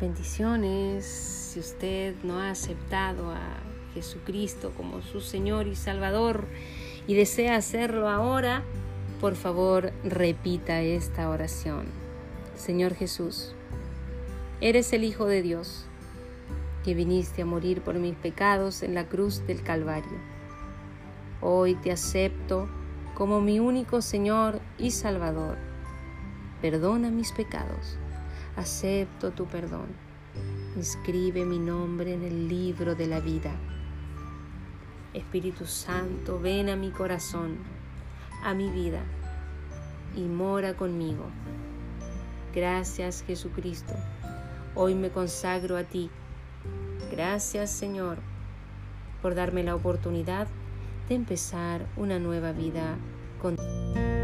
Bendiciones. Si usted no ha aceptado a Jesucristo como su Señor y Salvador y desea hacerlo ahora, por favor repita esta oración. Señor Jesús, eres el Hijo de Dios, que viniste a morir por mis pecados en la cruz del Calvario. Hoy te acepto como mi único Señor y Salvador. Perdona mis pecados acepto tu perdón. Inscribe mi nombre en el libro de la vida. Espíritu Santo, ven a mi corazón, a mi vida y mora conmigo. Gracias Jesucristo. Hoy me consagro a ti. Gracias Señor por darme la oportunidad de empezar una nueva vida contigo.